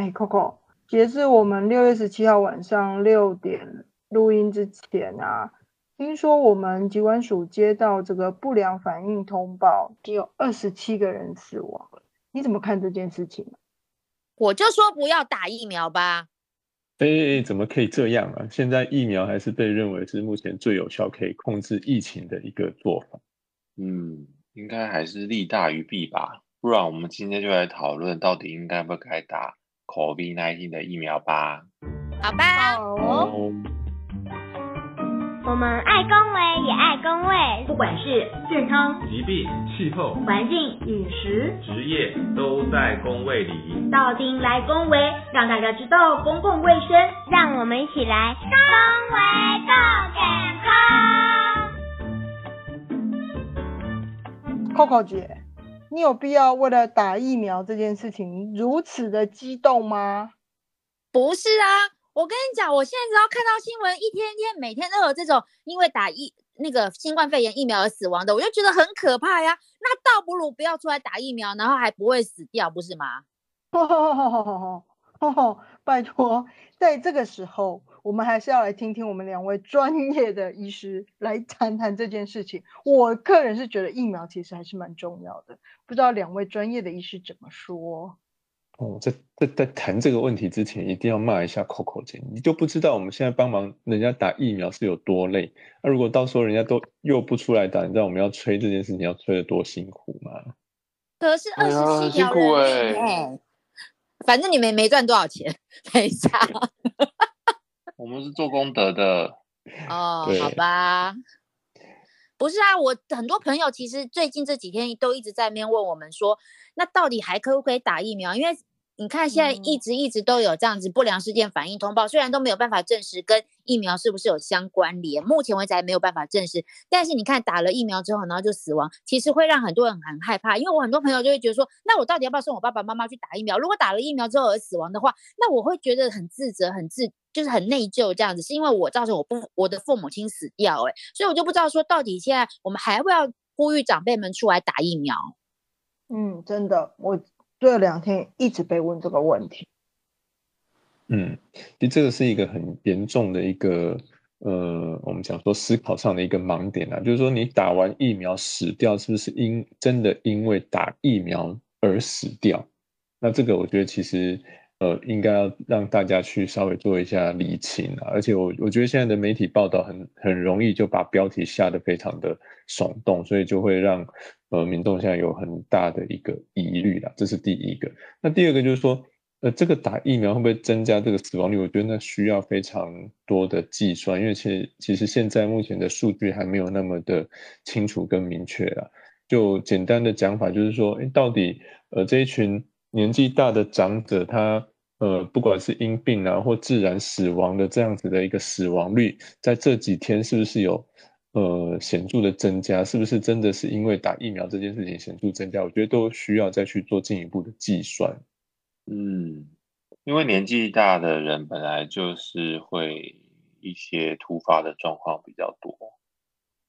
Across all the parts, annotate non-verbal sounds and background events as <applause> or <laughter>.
哎，Coco，截至我们六月十七号晚上六点录音之前啊，听说我们疾管署接到这个不良反应通报，只有二十七个人死亡了。你怎么看这件事情？我就说不要打疫苗吧。哎，怎么可以这样啊？现在疫苗还是被认为是目前最有效可以控制疫情的一个做法。嗯，应该还是利大于弊吧。不然我们今天就来讨论到底应该不该打 COVID-19 的疫苗吧。好吧。我们爱公卫也爱公卫，不管是健康、疾病、气候、环境、饮食、职业，都在公卫里。到丁来公卫，让大家知道公共卫生，让我们一起来公卫更健康。Coco 姐，你有必要为了打疫苗这件事情如此的激动吗？不是啊。我跟你讲，我现在只要看到新闻，一天天每天都有这种因为打疫那个新冠肺炎疫苗而死亡的，我就觉得很可怕呀。那倒不如不要出来打疫苗，然后还不会死掉，不是吗？<laughs> 拜托，在这个时候，我们还是要来听听我们两位专业的医师来谈谈这件事情。我个人是觉得疫苗其实还是蛮重要的，不知道两位专业的医师怎么说。哦，在在在谈这个问题之前，一定要骂一下 Coco 姐，你就不知道我们现在帮忙人家打疫苗是有多累。那如果到时候人家都又不出来打，你知道我们要催这件事情要催得多辛苦吗？可是二十七条人哎，反正你们没赚多少钱，<laughs> 没差。我们是做功德的哦，好吧。不是啊，我很多朋友其实最近这几天都一直在面问我们说，那到底还可不可以打疫苗？因为你看，现在一直一直都有这样子不良事件反应通报，虽然都没有办法证实跟疫苗是不是有相关联，目前为止还没有办法证实。但是你看，打了疫苗之后，然后就死亡，其实会让很多人很害怕。因为我很多朋友就会觉得说，那我到底要不要送我爸爸妈妈去打疫苗？如果打了疫苗之后而死亡的话，那我会觉得很自责、很自，就是很内疚这样子，是因为我造成我不我的父母亲死掉，哎，所以我就不知道说到底现在我们还会要呼吁长辈们出来打疫苗。嗯，真的，我。这两天一直被问这个问题。嗯，其实这个是一个很严重的一个呃，我们讲说思考上的一个盲点啊，就是说你打完疫苗死掉，是不是因真的因为打疫苗而死掉？那这个我觉得其实。呃，应该要让大家去稍微做一下理清啊，而且我我觉得现在的媒体报道很很容易就把标题下得非常的耸动，所以就会让呃民众现在有很大的一个疑虑啦，这是第一个。那第二个就是说，呃，这个打疫苗会不会增加这个死亡率？我觉得那需要非常多的计算，因为其实其实现在目前的数据还没有那么的清楚跟明确啊。就简单的讲法就是说，哎，到底呃这一群年纪大的长者他呃，不管是因病啊或自然死亡的这样子的一个死亡率，在这几天是不是有呃显著的增加？是不是真的是因为打疫苗这件事情显著增加？我觉得都需要再去做进一步的计算。嗯，因为年纪大的人本来就是会一些突发的状况比较多。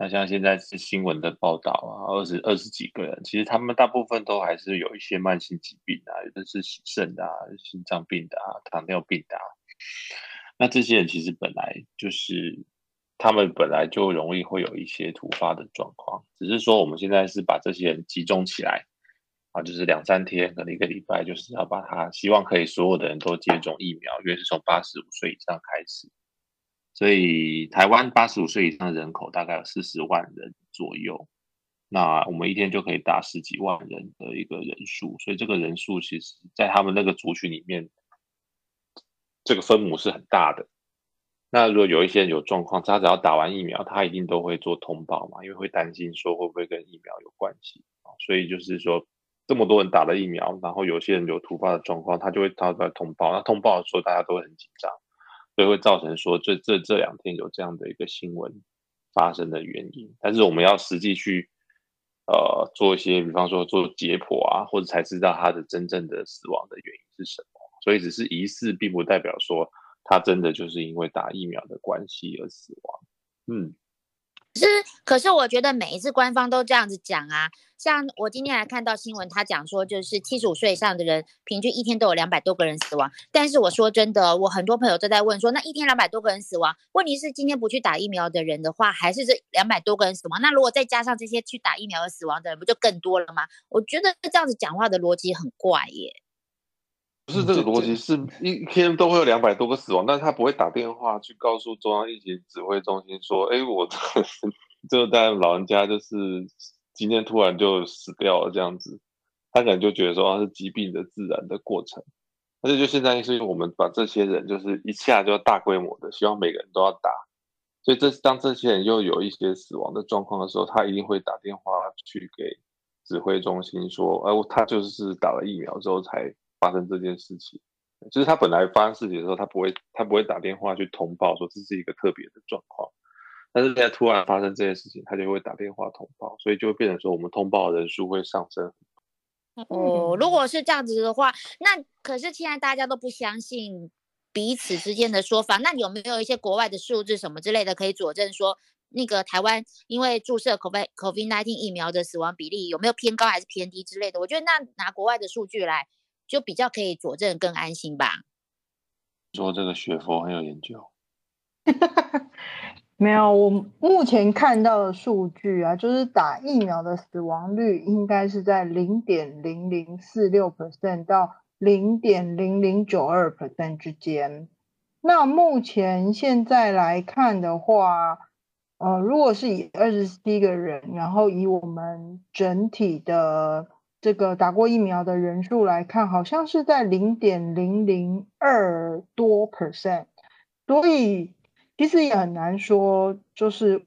那像现在是新闻的报道啊，二十二十几个人，其实他们大部分都还是有一些慢性疾病啊，有的是肾啊、心脏病的啊、糖尿病的啊。那这些人其实本来就是他们本来就容易会有一些突发的状况，只是说我们现在是把这些人集中起来啊，就是两三天可能一个礼拜，就是要把他希望可以所有的人都接种疫苗，因为是从八十五岁以上开始。所以台湾八十五岁以上的人口大概有四十万人左右，那我们一天就可以打十几万人的一个人数，所以这个人数其实，在他们那个族群里面，这个分母是很大的。那如果有一些人有状况，他只要打完疫苗，他一定都会做通报嘛，因为会担心说会不会跟疫苗有关系啊。所以就是说，这么多人打了疫苗，然后有些人有突发的状况，他就会他在通报。那通报的时候，大家都会很紧张。所以会造成说这这这两天有这样的一个新闻发生的原因，但是我们要实际去呃做一些，比方说做解剖啊，或者才知道他的真正的死亡的原因是什么。所以只是疑似，并不代表说他真的就是因为打疫苗的关系而死亡。嗯，是，可是我觉得每一次官方都这样子讲啊，像我今天还看到新闻，他讲说就是七十五岁以上的人平均一天都有两百多个人死亡。但是我说真的，我很多朋友都在问说，那一天两百多个人死亡，问题是今天不去打疫苗的人的话，还是这两百多个人死亡？那如果再加上这些去打疫苗而死亡的人，不就更多了吗？我觉得这样子讲话的逻辑很怪耶。不是这个逻辑，是一天都会有两百多个死亡，但是他不会打电话去告诉中央疫情指挥中心说，哎，我这 <laughs> 个代老人家就是今天突然就死掉了这样子，他可能就觉得说，是疾病的自然的过程。但是就现在是我们把这些人就是一下就要大规模的，希望每个人都要打，所以这当这些人又有一些死亡的状况的时候，他一定会打电话去给指挥中心说，哎，他就是打了疫苗之后才。发生这件事情，就是他本来发生事情的时候，他不会，他不会打电话去通报说这是一个特别的状况，但是现在突然发生这件事情，他就会打电话通报，所以就会变成说我们通报的人数会上升。哦，如果是这样子的话，那可是现在大家都不相信彼此之间的说法，那有没有一些国外的数字什么之类的可以佐证说，那个台湾因为注射 COVID COVID nineteen 疫苗的死亡比例有没有偏高还是偏低之类的？我觉得那拿国外的数据来。就比较可以佐证更安心吧。说这个学佛很有研究，<laughs> 没有，我目前看到的数据啊，就是打疫苗的死亡率应该是在零点零零四六 percent 到零点零零九二 percent 之间。那目前现在来看的话，呃，如果是以二十七个人，然后以我们整体的。这个打过疫苗的人数来看，好像是在零点零零二多 percent，所以其实也很难说，就是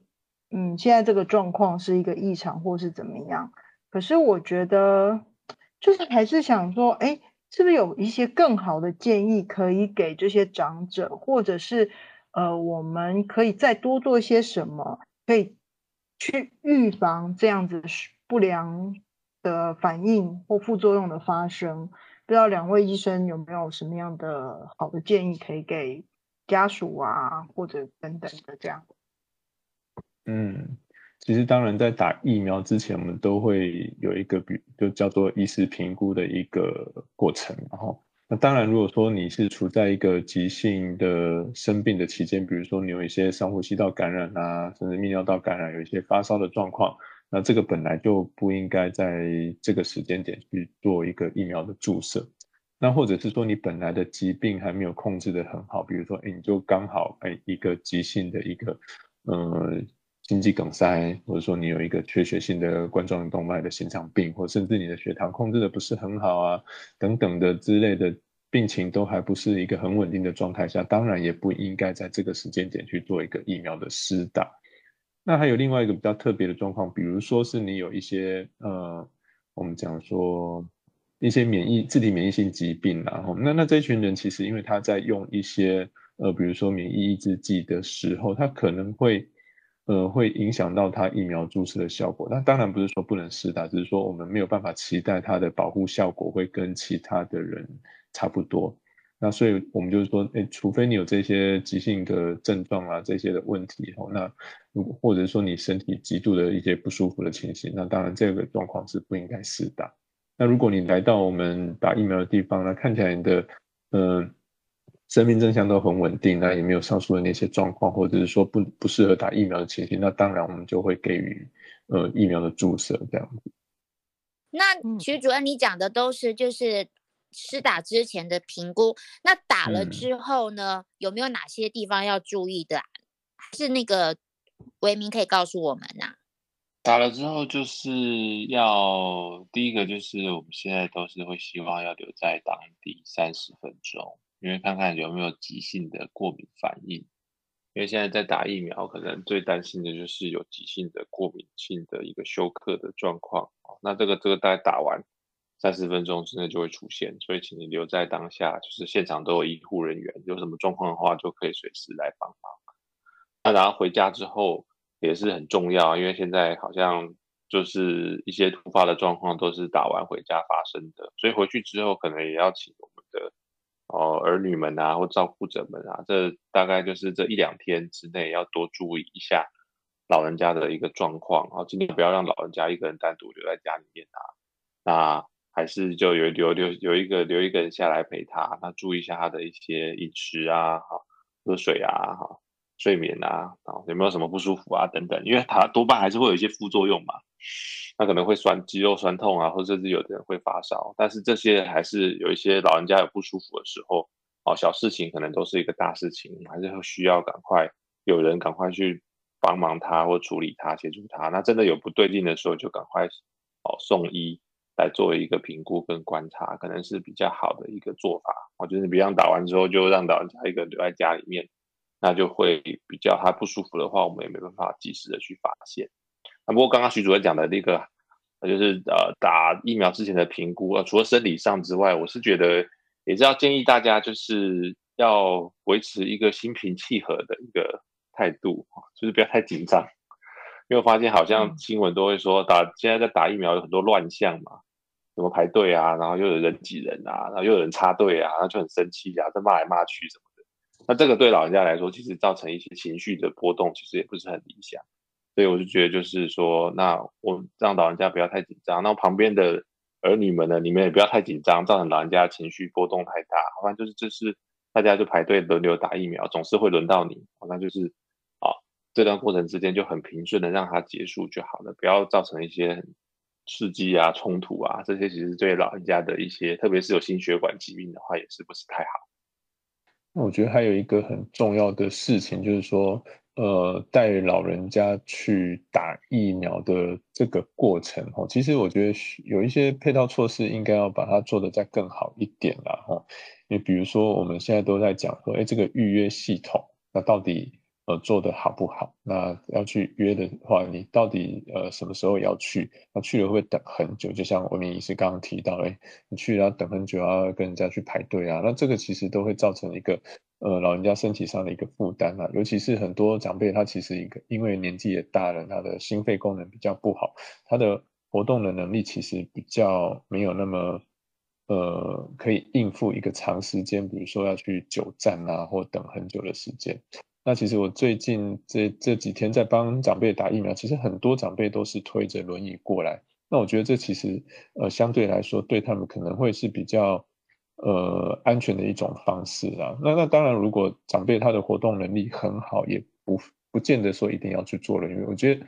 嗯，现在这个状况是一个异常或是怎么样。可是我觉得，就是还是想说，哎，是不是有一些更好的建议可以给这些长者，或者是呃，我们可以再多做些什么，可以去预防这样子不良。的反应或副作用的发生，不知道两位医生有没有什么样的好的建议可以给家属啊，或者等等的这样。嗯，其实当然在打疫苗之前，我们都会有一个比就叫做医师评估的一个过程，然后那当然如果说你是处在一个急性的生病的期间，比如说你有一些上呼吸道感染啊，甚至泌尿道感染，有一些发烧的状况。那这个本来就不应该在这个时间点去做一个疫苗的注射，那或者是说你本来的疾病还没有控制的很好，比如说哎你就刚好哎一个急性的一个呃心肌梗塞，或者说你有一个缺血性的冠状动脉的心脏病，或甚至你的血糖控制的不是很好啊等等的之类的病情都还不是一个很稳定的状态下，当然也不应该在这个时间点去做一个疫苗的施打。那还有另外一个比较特别的状况，比如说是你有一些呃，我们讲说一些免疫自体免疫性疾病，然后那那这群人其实因为他在用一些呃，比如说免疫抑制剂的时候，他可能会呃会影响到他疫苗注射的效果。那当然不是说不能施打，只是说我们没有办法期待它的保护效果会跟其他的人差不多。那所以我们就是说，哎，除非你有这些急性的症状啊，这些的问题哦，那如果或者说你身体极度的一些不舒服的情形，那当然这个状况是不应该施打。那如果你来到我们打疫苗的地方，那看起来你的嗯生命真相都很稳定，那也没有上述的那些状况，或者是说不不适合打疫苗的情形，那当然我们就会给予呃疫苗的注射这样子。那徐主任，你讲的都是就是。施打之前的评估，那打了之后呢？有没有哪些地方要注意的？是那个维明可以告诉我们呐？打了之后就是要第一个就是我们现在都是会希望要留在当地三十分钟，因为看看有没有急性的过敏反应。因为现在在打疫苗，可能最担心的就是有急性的过敏性的一个休克的状况。那这个这个大概打完。三十分钟之内就会出现，所以请你留在当下，就是现场都有医护人员，有什么状况的话就可以随时来帮忙。那然后回家之后也是很重要，因为现在好像就是一些突发的状况都是打完回家发生的，所以回去之后可能也要请我们的哦儿女们啊或照顾者们啊，这大概就是这一两天之内要多注意一下。老人家的一个状况啊，尽量不要让老人家一个人单独留在家里面啊。那还是就有留留有一个留一个人下来陪他，那注意一下他的一些饮食啊，哈，喝水啊，哈，睡眠啊，啊，有没有什么不舒服啊等等，因为他多半还是会有一些副作用嘛，那可能会酸肌肉酸痛啊，或者是有的人会发烧，但是这些还是有一些老人家有不舒服的时候，哦，小事情可能都是一个大事情，还是会需要赶快有人赶快去帮忙他或处理他，协助他。那真的有不对劲的时候，就赶快哦送医。来作为一个评估跟观察，可能是比较好的一个做法。我觉得，比方打完之后就让老人家一个人留在家里面，那就会比较他不舒服的话，我们也没办法及时的去发现。那，不过刚刚徐主任讲的那个，就是呃打疫苗之前的评估，呃除了生理上之外，我是觉得也是要建议大家就是要维持一个心平气和的一个态度，就是不要太紧张。因为我发现好像新闻都会说打现在在打疫苗有很多乱象嘛。怎么排队啊？然后又有人挤人啊，然后又有人插队啊，然后就很生气啊，在骂来骂去什么的。那这个对老人家来说，其实造成一些情绪的波动，其实也不是很理想。所以我就觉得，就是说，那我让老人家不要太紧张。那旁边的儿女们呢，你们也不要太紧张，造成老人家情绪波动太大。好像就是这是大家就排队轮流打疫苗，总是会轮到你。好像就是啊，这段过程之间就很平顺的让它结束就好了，不要造成一些。刺激啊，冲突啊，这些其实对老人家的一些，特别是有心血管疾病的话，也是不是太好。那我觉得还有一个很重要的事情，就是说，呃，带老人家去打疫苗的这个过程，哈，其实我觉得有一些配套措施应该要把它做得再更好一点啦，哈。你比如说，我们现在都在讲说，哎，这个预约系统，那到底？呃，做的好不好？那要去约的话，你到底呃什么时候要去？那去了会等很久？就像文明医师刚刚提到，哎，你去了要等很久，要跟人家去排队啊。那这个其实都会造成一个呃老人家身体上的一个负担啊。尤其是很多长辈，他其实一个因为年纪也大了，他的心肺功能比较不好，他的活动的能力其实比较没有那么呃可以应付一个长时间，比如说要去久站啊，或等很久的时间。那其实我最近这这几天在帮长辈打疫苗，其实很多长辈都是推着轮椅过来。那我觉得这其实呃相对来说对他们可能会是比较呃安全的一种方式啊。那那当然，如果长辈他的活动能力很好，也不不见得说一定要去做了，因为我觉得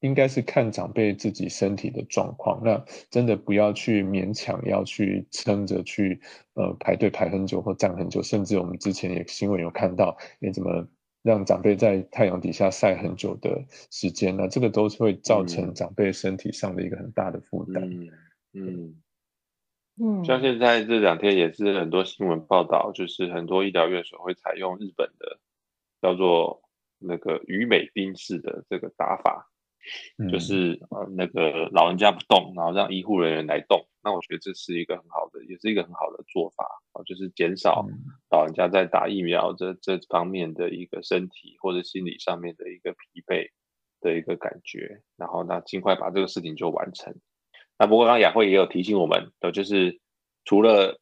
应该是看长辈自己身体的状况。那真的不要去勉强要去撑着去呃排队排很久或站很久，甚至我们之前也新闻有看到，你怎么？让长辈在太阳底下晒很久的时间，那这个都是会造成长辈身体上的一个很大的负担。嗯嗯嗯，像现在这两天也是很多新闻报道，就是很多医疗院所会采用日本的叫做那个鱼美丁式的这个打法。就是呃那个老人家不动，然后让医护人员来动，那我觉得这是一个很好的，也是一个很好的做法啊，就是减少老人家在打疫苗这这方面的一个身体或者心理上面的一个疲惫的一个感觉，然后那尽快把这个事情就完成。那不过刚刚雅慧也有提醒我们的，就是除了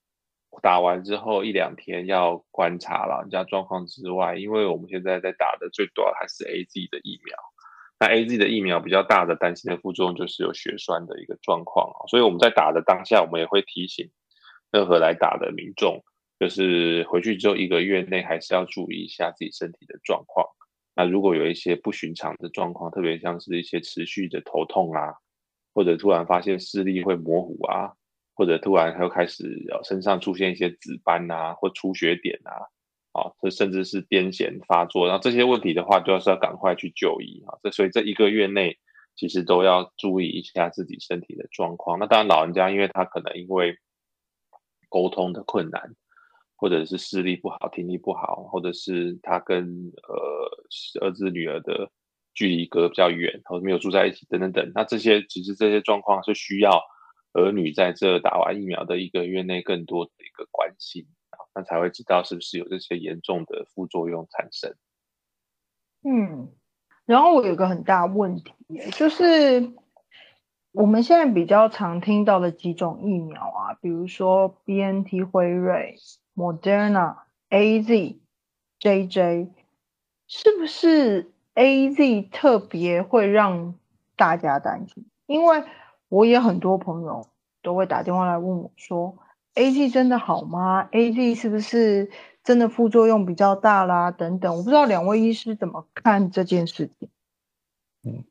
打完之后一两天要观察老人家状况之外，因为我们现在在打的最多还是 A Z 的疫苗。那 A Z 的疫苗比较大的担心的副作用就是有血栓的一个状况啊，所以我们在打的当下，我们也会提醒任何来打的民众，就是回去之后一个月内还是要注意一下自己身体的状况。那如果有一些不寻常的状况，特别像是一些持续的头痛啊，或者突然发现视力会模糊啊，或者突然又开始身上出现一些紫斑啊，或出血点啊。啊，这甚至是癫痫发作，然后这些问题的话，就是要赶快去就医啊。这所以这一个月内，其实都要注意一下自己身体的状况。那当然，老人家因为他可能因为沟通的困难，或者是视力不好、听力不好，或者是他跟呃儿子女儿的距离隔比较远，或者没有住在一起等等等，那这些其实这些状况是需要儿女在这打完疫苗的一个月内更多的一个关心。那才会知道是不是有这些严重的副作用产生。嗯，然后我有个很大问题，就是我们现在比较常听到的几种疫苗啊，比如说 B N T 辉瑞、Moderna、A Z、J J，是不是 A Z 特别会让大家担心？因为我也很多朋友都会打电话来问我说 A G 真的好吗？A G 是不是真的副作用比较大啦？等等，我不知道两位医师怎么看这件事情。嗯。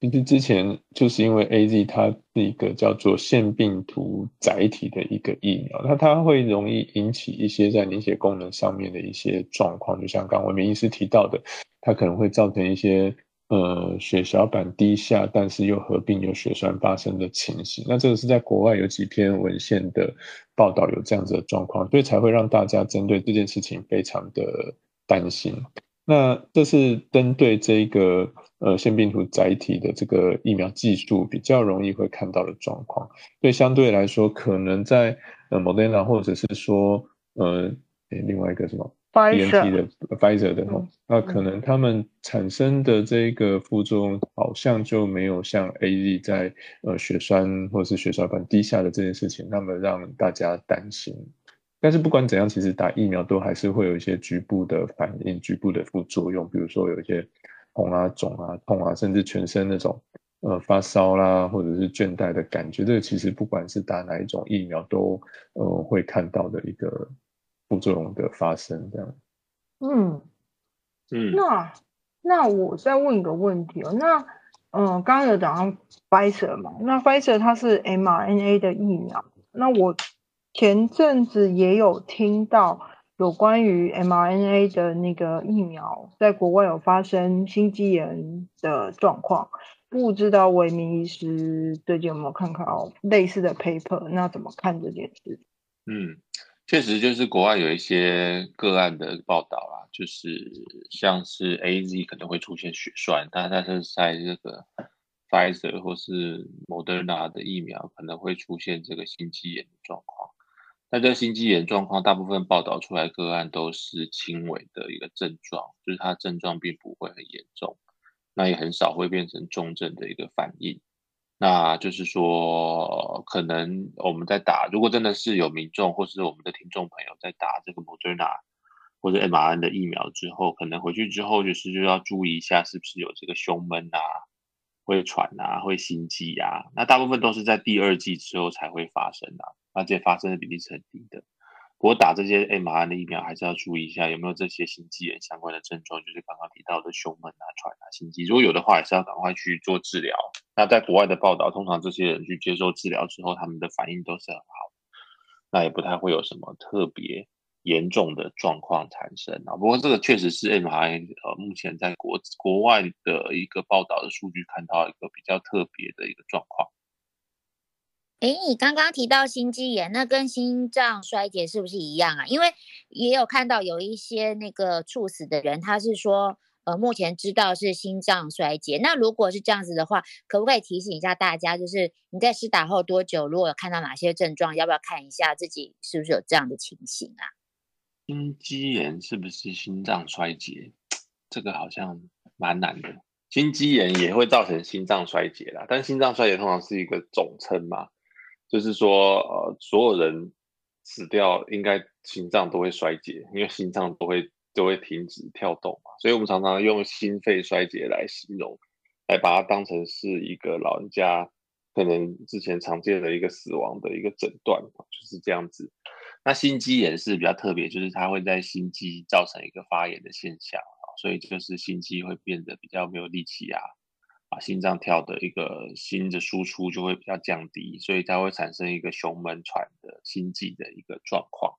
其实之前就是因为 A G 它是一个叫做腺病毒载体的一个疫苗，那它会容易引起一些在凝血功能上面的一些状况，就像刚刚明医师提到的，它可能会造成一些呃血小板低下，但是又合并有血栓发生的情形。那这个是在国外有几篇文献的报道有这样子的状况，所以才会让大家针对这件事情非常的担心。那这是针对这个。呃，腺病毒载体的这个疫苗技术比较容易会看到的状况，所以相对来说，可能在呃 Moderna 或者是说呃另外一个什么 Pfizer 的 Pfizer 的哈，那可能他们产生的这个副作用好像就没有像 AZ 在呃血栓或者是血小板低下的这件事情那么让大家担心。但是不管怎样，其实打疫苗都还是会有一些局部的反应、局部的副作用，比如说有一些。红啊、肿啊、痛啊，甚至全身那种呃发烧啦，或者是倦怠的感觉，这个其实不管是打哪一种疫苗，都呃会看到的一个副作用的发生，这样。嗯嗯，那那我再问一个问题哦，那嗯，刚刚有讲到 Pfizer 嘛，那 Pfizer 它是 mRNA 的疫苗，那我前阵子也有听到。有关于 mRNA 的那个疫苗，在国外有发生心肌炎的状况，不知道韦明医师最近有没有看到类似的 paper？那怎么看这件事？嗯，确实就是国外有一些个案的报道啦，就是像是 AZ 可能会出现血栓，但它是在这个 Pfizer 或是 Moderna 的疫苗可能会出现这个心肌炎的状况。那这心肌炎状况，大部分报道出来个案都是轻微的一个症状，就是它症状并不会很严重，那也很少会变成重症的一个反应。那就是说，可能我们在打，如果真的是有民众或是我们的听众朋友在打这个 Moderna 或者 m r n 的疫苗之后，可能回去之后就是就要注意一下，是不是有这个胸闷啊、会喘啊、会心悸啊。那大部分都是在第二季之后才会发生的。而且发生的比例是很低的。不过打这些 mrn 的疫苗还是要注意一下有没有这些心肌炎相关的症状，就是刚刚提到的胸闷啊、喘啊、心悸。如果有的话，也是要赶快去做治疗。那在国外的报道，通常这些人去接受治疗之后，他们的反应都是很好那也不太会有什么特别严重的状况产生啊。不过这个确实是 mrn 呃，目前在国国外的一个报道的数据看到一个比较特别的一个状况。哎，你刚刚提到心肌炎，那跟心脏衰竭是不是一样啊？因为也有看到有一些那个猝死的人，他是说，呃，目前知道是心脏衰竭。那如果是这样子的话，可不可以提醒一下大家，就是你在施打后多久，如果有看到哪些症状，要不要看一下自己是不是有这样的情形啊？心肌炎是不是心脏衰竭？这个好像蛮难的。心肌炎也会造成心脏衰竭啦，但心脏衰竭通常是一个总称嘛。就是说，呃，所有人死掉，应该心脏都会衰竭，因为心脏都会都会停止跳动嘛，所以我们常常用心肺衰竭来形容，来把它当成是一个老人家可能之前常见的一个死亡的一个诊断，就是这样子。那心肌炎是比较特别，就是它会在心肌造成一个发炎的现象啊，所以就是心肌会变得比较没有力气啊。啊，心脏跳的一个心的输出就会比较降低，所以它会产生一个胸闷喘的心悸的一个状况。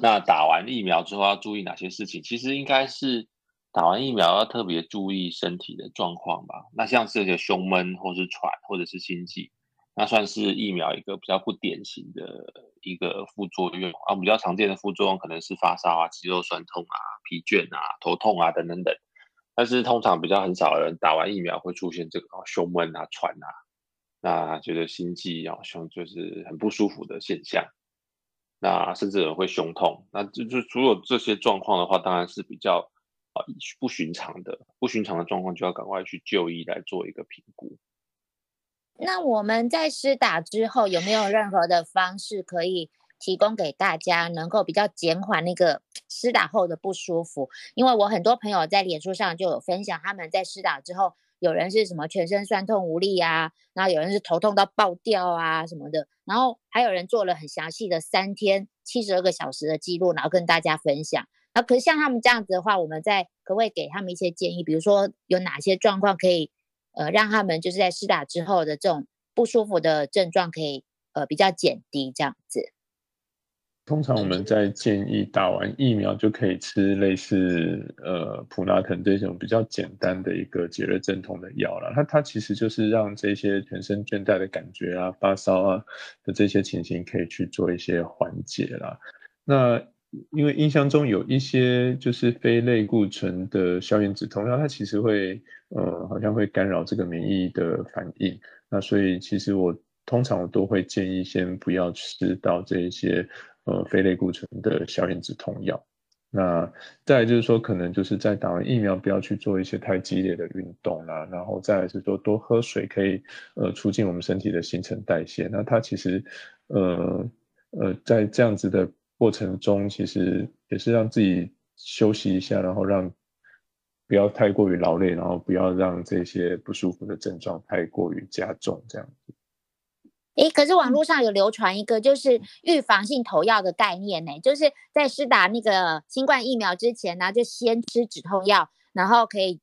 那打完疫苗之后要注意哪些事情？其实应该是打完疫苗要特别注意身体的状况吧。那像这些胸闷或是喘或者是心悸，那算是疫苗一个比较不典型的一个副作用啊。比较常见的副作用可能是发烧啊、肌肉酸痛啊、疲倦啊、头痛啊等等等。但是通常比较很少人打完疫苗会出现这个胸闷啊、喘啊，那觉得心悸啊、胸就是很不舒服的现象，那甚至有人会胸痛，那就就除了这些状况的话，当然是比较啊不寻常的，不寻常的状况就要赶快去就医来做一个评估。那我们在施打之后有没有任何的方式可以提供给大家，能够比较减缓那个施打后的不舒服。因为我很多朋友在脸书上就有分享，他们在施打之后，有人是什么全身酸痛无力啊，然后有人是头痛到爆掉啊什么的，然后还有人做了很详细的三天七十二个小时的记录，然后跟大家分享。那可是像他们这样子的话，我们在可不可以给他们一些建议？比如说有哪些状况可以呃让他们就是在施打之后的这种不舒服的症状可以呃比较减低这样子。通常我们在建议打完疫苗就可以吃类似呃普拉腾这种比较简单的一个解热镇痛的药了。它它其实就是让这些全身倦怠的感觉啊、发烧啊的这些情形可以去做一些缓解啦。那因为印象中有一些就是非类固醇的消炎止痛药，它其实会呃好像会干扰这个免疫的反应。那所以其实我通常我都会建议先不要吃到这些。呃，非类固醇的消炎止痛药。那再就是说，可能就是在打完疫苗，不要去做一些太激烈的运动啦。然后再是说，多喝水，可以呃促进我们身体的新陈代谢。那它其实呃呃，在这样子的过程中，其实也是让自己休息一下，然后让不要太过于劳累，然后不要让这些不舒服的症状太过于加重，这样子。诶，可是网络上有流传一个就是预防性投药的概念呢，就是在施打那个新冠疫苗之前呢，就先吃止痛药，然后可以，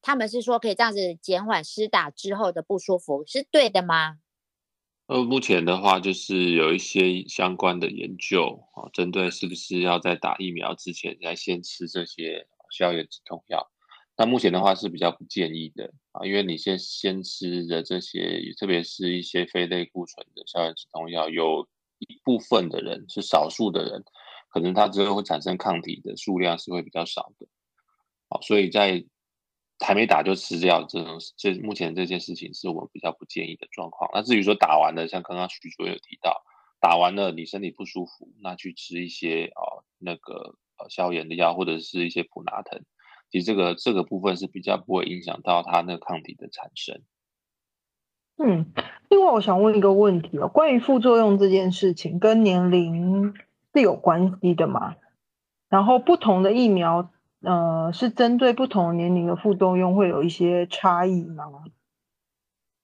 他们是说可以这样子减缓施打之后的不舒服，是对的吗？呃，目前的话就是有一些相关的研究啊，针对是不是要在打疫苗之前再先吃这些消炎止痛药。那目前的话是比较不建议的啊，因为你先先吃的这些，特别是一些非类固醇的消炎止痛药，有一部分的人是少数的人，可能他之后会产生抗体的数量是会比较少的。好，所以在还没打就吃掉这种，这目前这件事情是我比较不建议的状况。那至于说打完了，像刚刚徐主任有提到，打完了你身体不舒服，那去吃一些啊那个呃消炎的药或者是一些普拿疼。其实这个这个部分是比较不会影响到它那个抗体的产生。嗯，另外我想问一个问题哦，关于副作用这件事情跟年龄是有关系的吗？然后不同的疫苗，呃，是针对不同年龄的副作用会有一些差异吗？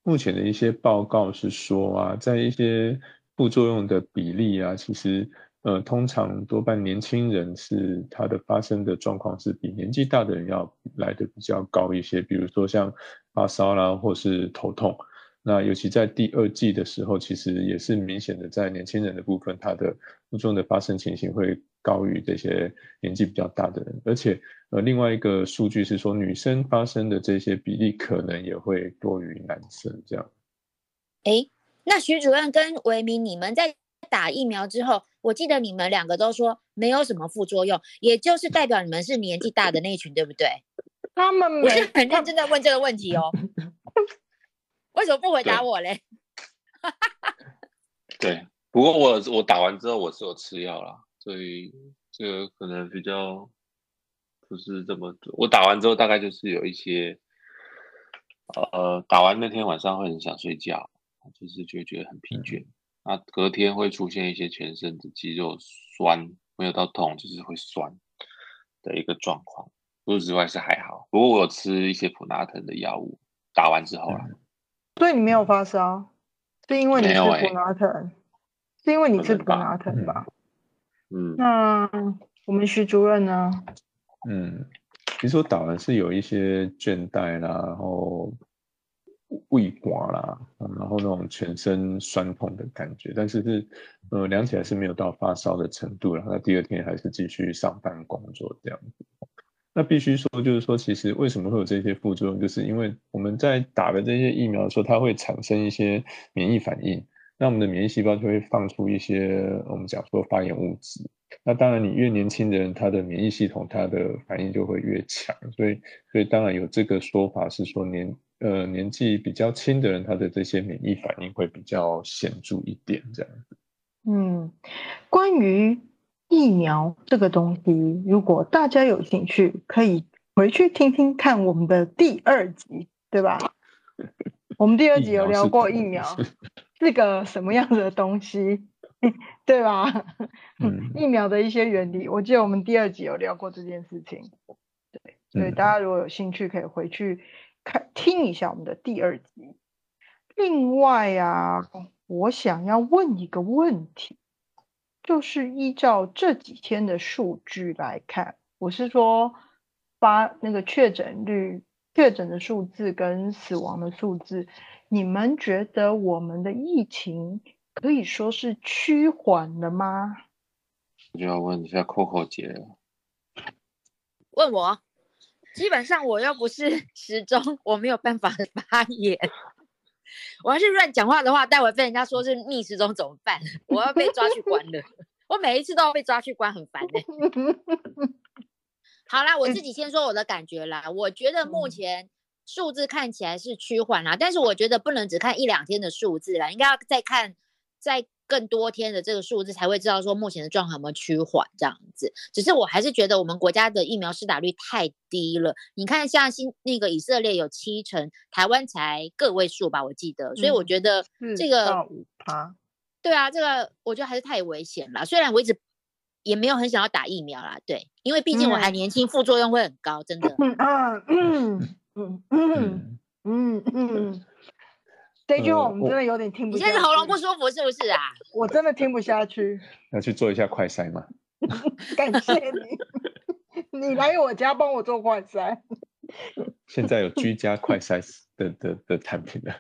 目前的一些报告是说啊，在一些副作用的比例啊，其实。呃，通常多半年轻人是他的发生的状况是比年纪大的人要来的比较高一些，比如说像发烧啦，或是头痛。那尤其在第二季的时候，其实也是明显的在年轻人的部分，他的副作用的发生情形会高于这些年纪比较大的人。而且，呃，另外一个数据是说，女生发生的这些比例可能也会多于男生。这样。哎，那徐主任跟维明，你们在？打疫苗之后，我记得你们两个都说没有什么副作用，也就是代表你们是年纪大的那一群，对不对？他们我是很认真在问这个问题哦。<laughs> 为什么不回答我嘞？<laughs> 对，不过我我打完之后我是有吃药啦，所以这个可能比较不是这么。我打完之后大概就是有一些，呃，打完那天晚上会很想睡觉，就是就觉得很疲倦。那隔天会出现一些全身的肌肉酸，没有到痛，就是会酸的一个状况。除此之外是还好，不过我有吃一些普拉腾的药物，打完之后啦。所以你没有发烧，是因为你吃普拉腾，是因为你吃普拉腾吧？嗯。那我们徐主任呢？嗯，其实我打完是有一些倦怠啦，然后。胃刮啦，然后那种全身酸痛的感觉，但是是呃量起来是没有到发烧的程度然后第二天还是继续上班工作这样子。那必须说，就是说，其实为什么会有这些副作用，就是因为我们在打的这些疫苗的时候，它会产生一些免疫反应，那我们的免疫细胞就会放出一些我们讲说发炎物质。那当然，你越年轻的人，他的免疫系统他的反应就会越强，所以所以当然有这个说法是说年。呃，年纪比较轻的人，他的这些免疫反应会比较显著一点，这样子。嗯，关于疫苗这个东西，如果大家有兴趣，可以回去听听看我们的第二集，对吧？我们第二集 <laughs> 有聊过疫苗 <laughs> 是个什么样的东西。<laughs> 对吧？嗯 <laughs> 疫苗的一些原理，我记得我们第二集有聊过这件事情。对，所以嗯大家如果有兴趣，可以回去看听一下我们的第二集。另外啊，我想要问一个问题，就是依照这几天的数据来看，我是说发那个确诊率、确诊的数字跟死亡的数字，你们觉得我们的疫情可以说是趋缓了吗？我就要问一下 Coco 姐了。问我，基本上我又不是 <laughs> 时钟，我没有办法发言。我要是乱讲话的话，待会被人家说是逆时钟怎么办？我要被抓去关了。<laughs> 我每一次都要被抓去关，很烦呢、好啦，我自己先说我的感觉啦。我觉得目嗯前数字看起来是趋缓啦，但是我觉得不能只看一两天的数字啦，应该要再看再更多天的这个数字，才会知道说目前的状况有没有趋缓这样子。只是我还是觉得我们国家的疫苗施打率太低了。你看，像新那个以色列有七成，台湾才个位数吧，我记得。所以我嗯觉得四这个到五趴，对啊，这个我觉得还是太危险了。虽然我一直也没有很想要打疫苗啦，对，因为毕竟我还嗯年轻，副作用会很高，真的。嗯啊嗯嗯嗯嗯，嗯嗯，这句话我们真的有点听不下去。你现在是喉咙不舒服是不是啊？<laughs> 我真的听不下去。<laughs> 要去做一下快筛吗。<laughs> 感谢你，你来我家帮我做快筛。现在有居家快筛的的的产品了。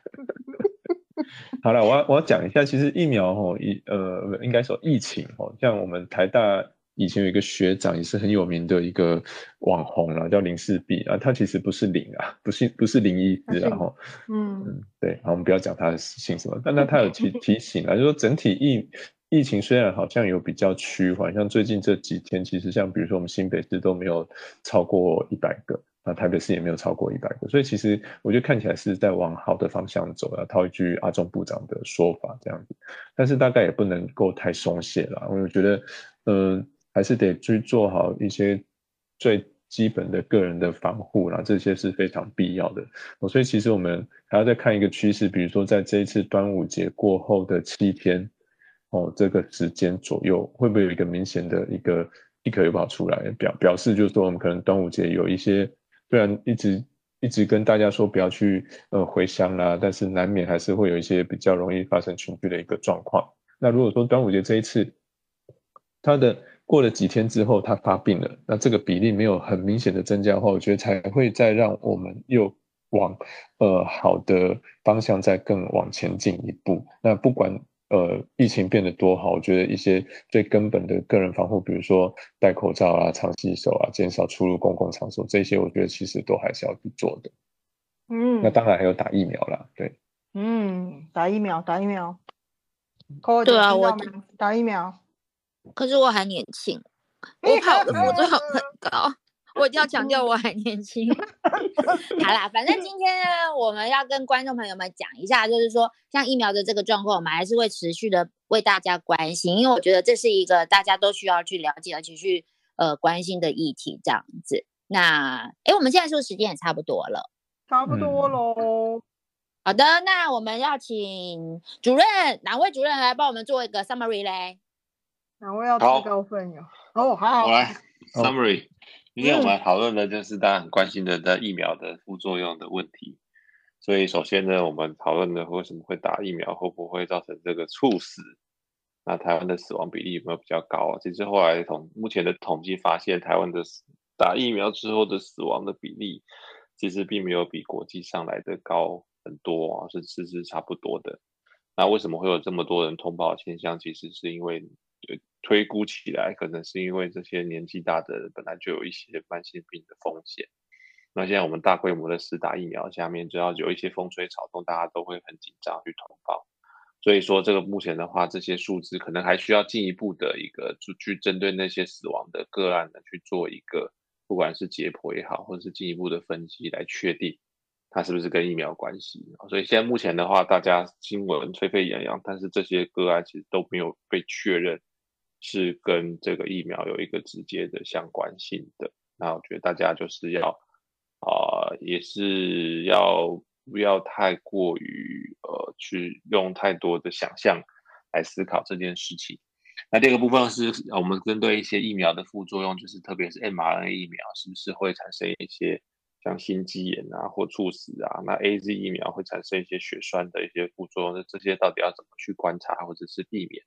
好了，我要我要讲一下，其实疫苗哦，疫呃，应该说疫情哦，像我们台大以前有一个学长也是很有名的一个网红啦，叫林世璧啊，他其实不是林啊，不是不是林医师啊，哈，嗯。嗯，对，好，我们不要讲他的姓什么，但那他有提 <laughs> 提醒啊，就说整体疫疫情虽然好像有比较趋缓，像最近这几天，其实像比如说我们新北市都没有超过一百个，那台北市也没有超过一百个，所以其实我觉得看起来是在往好的方向走啊，套一句阿中部长的说法这样子，但是大概也不能够太松懈了，我觉得，嗯、还是得去做好一些最基本的个人的防护啦，这些是非常必要的。所以其实我们还要再看一个趋势，比如说在这一次端午节过后的七天，哦，这个时间左右，会不会有一个明显的一个一可又跑出来，表表示就是说我们可能端午节有一些，虽然一直一直跟大家说不要去呃回乡啦，但是难免还是会有一些比较容易发生群聚的一个状况。那如果说端午节这一次，它的过了几天之后，他发病了，那这个比例没有很明显的增加的话，我觉得才会再让我们又往呃好的方向再更往前进一步。那不管呃疫情变得多好，我觉得一些最根本的个人防护，比如说戴口罩啊、常洗手啊、减少出入公共场所，这些我觉得其实都还是要去做的。嗯那当然还有打疫苗啦，对，嗯，打疫苗，打疫苗。对啊我打疫苗。可是我还年轻，我怕我的副作用很高。我一定要强调我还年轻。<laughs> 好啦，反正今天呢，我们要跟观众朋友们讲一下，就是说像疫苗的这个状况，我们还是会持续的为大家关心，因为我觉得这是一个大家都需要去了解而且去呃关心的议题，这样子。那诶，我们现在是不是时间也差不多了？差不多嗯喽。好的，那我们要请主任，哪位主任来帮我们做一个 summary 嘞？哪位要好自告奋勇？哦，好好我。来哦 summary，今天我们来讨论的就是大家很关心的在疫苗的副作用的问题。所以首先呢，我们讨论的为什么会打疫苗，会不会造成这个猝死？那台湾的死亡比例有没有比较高啊？其实后来统目前的统计发现，台湾的死打疫苗之后的死亡的比例，其实并没有比国际上来的高很多啊，是是是差不多的。那为什么会有这么多人通报的现象？其实是因为呃推估起来，可能是因为这些年纪大的人本来就有一些慢性病的风险。那现在我们大规模的施打疫苗下面，只要有一些风吹草动，大家都会很紧张去通报。所以说，这个目前的话，这些数字可能还需要进一步的一个去去针对那些死亡的个案呢，去做一个不管是解剖也好，或者是进一步的分析来确定它是不是跟疫苗关系。所以现在目前的话，大家新闻沸沸扬扬，但是这些个案其实都没有被确认是跟这个疫苗有一个直接的相关性的。那我觉得大家就是要啊、也是要不要太过于呃去用太多的想象来思考这件事情。那第二个部分是我们针对一些疫苗的副作用，就是特别是 mRNA 疫苗是不是会产生一些像心肌炎啊或猝死啊？那 AZ 疫苗会产生一些血栓的一些副作用，那这些到底要怎么去观察或者是避免？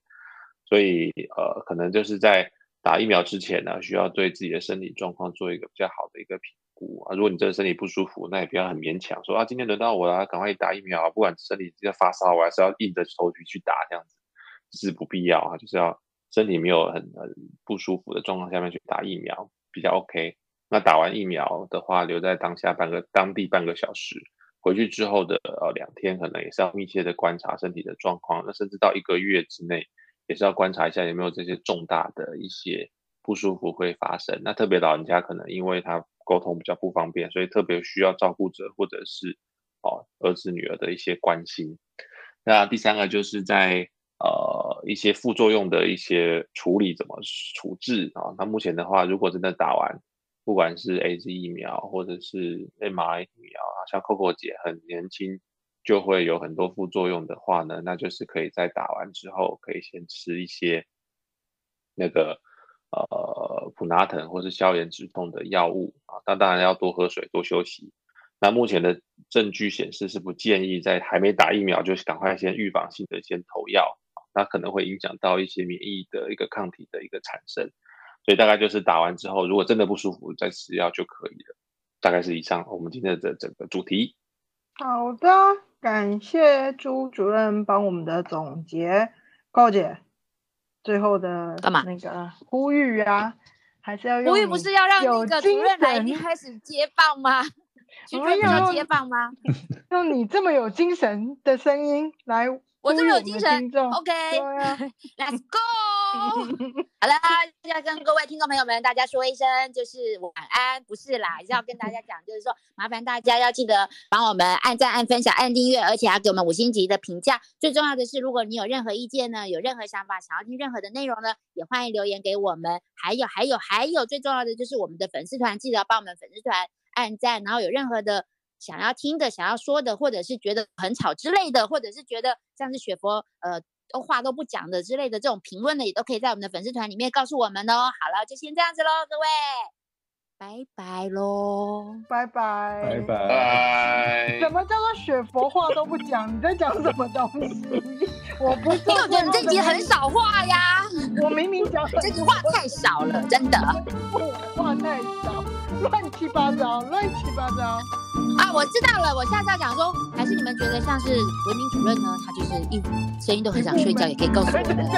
所以呃，可能就是在打疫苗之前呢，需要对自己的身体状况做一个比较好的一个评估啊。如果你真的身体不舒服，那也不要很勉强说啊，今天轮到我了，赶快打疫苗！不管身体在发烧，我还是要硬着头皮去打这样子。是不必要啊，就是要身体没有很很不舒服的状况下面去打疫苗比较 OK。那打完疫苗的话，留在当下半个当地半个小时，回去之后的呃两天，可能也是要密切的观察身体的状况。那甚至到一个月之内，也是要观察一下有没有这些重大的一些不舒服会发生。那特别老人家可能因为他沟通比较不方便，所以特别需要照顾者或者是哦儿子女儿的一些关心。那第三个就是在。呃，一些副作用的一些处理怎么处置啊？那目前的话，如果真的打完，不管是 A Z 疫苗或者是 M R 疫苗啊，像 Coco 姐很年轻就会有很多副作用的话呢，那就是可以在打完之后，可以先吃一些那个呃普拿疼或是消炎止痛的药物啊。那当然要多喝水，多休息。那目前的证据显示是不建议在还没打疫苗就赶快先预防性的先投药。那可能会影响到一些免疫的一个抗体的一个产生，所以大概就是打完之后，如果真的不舒服，再吃药就可以了。大概是以上我们今天的整个主题。好的，感谢朱主任帮我们的总结。高姐，最后的干嘛？那个呼吁啊，还是要用？呼吁不是要让那个主任来开始接棒吗？主任要接棒吗？<laughs> 用你这么有精神的声音来。我这么有精神，OK，Let's <laughs> go。<laughs> 好了，要跟各位听众朋友们大家说一声，就是晚安，不是啦，<laughs> 要跟大家讲，就是说麻烦大家要记得帮我们按赞、按分享、按订阅，而且要给我们五星级的评价。最重要的是，如果你有任何意见呢，有任何想法，想要听任何的内容呢，也欢迎留言给我们。还有，还有，还有，最重要的就是我们的粉丝团，记得帮我们粉丝团按赞，然后有任何的。想要听的、想要说的，或者是觉得很吵之类的，或者是觉得像是雪佛呃都话都不讲的之类的这种评论的，也都可以在我们的粉丝团里面告诉我们哦。好了，就先这样子喽，各位，拜拜喽，拜拜，拜拜。<laughs> 什么叫做雪佛话都不讲？你在讲什么东西？我不，因为我觉得你这集很少话呀。我明明讲这句话太少了，真的。<laughs> 话太少，乱七八糟，乱七八糟。啊，我知道了，我下次要讲说，还是你们觉得像是文明主任呢？他就是一声音都很想睡觉，也可以告诉我们。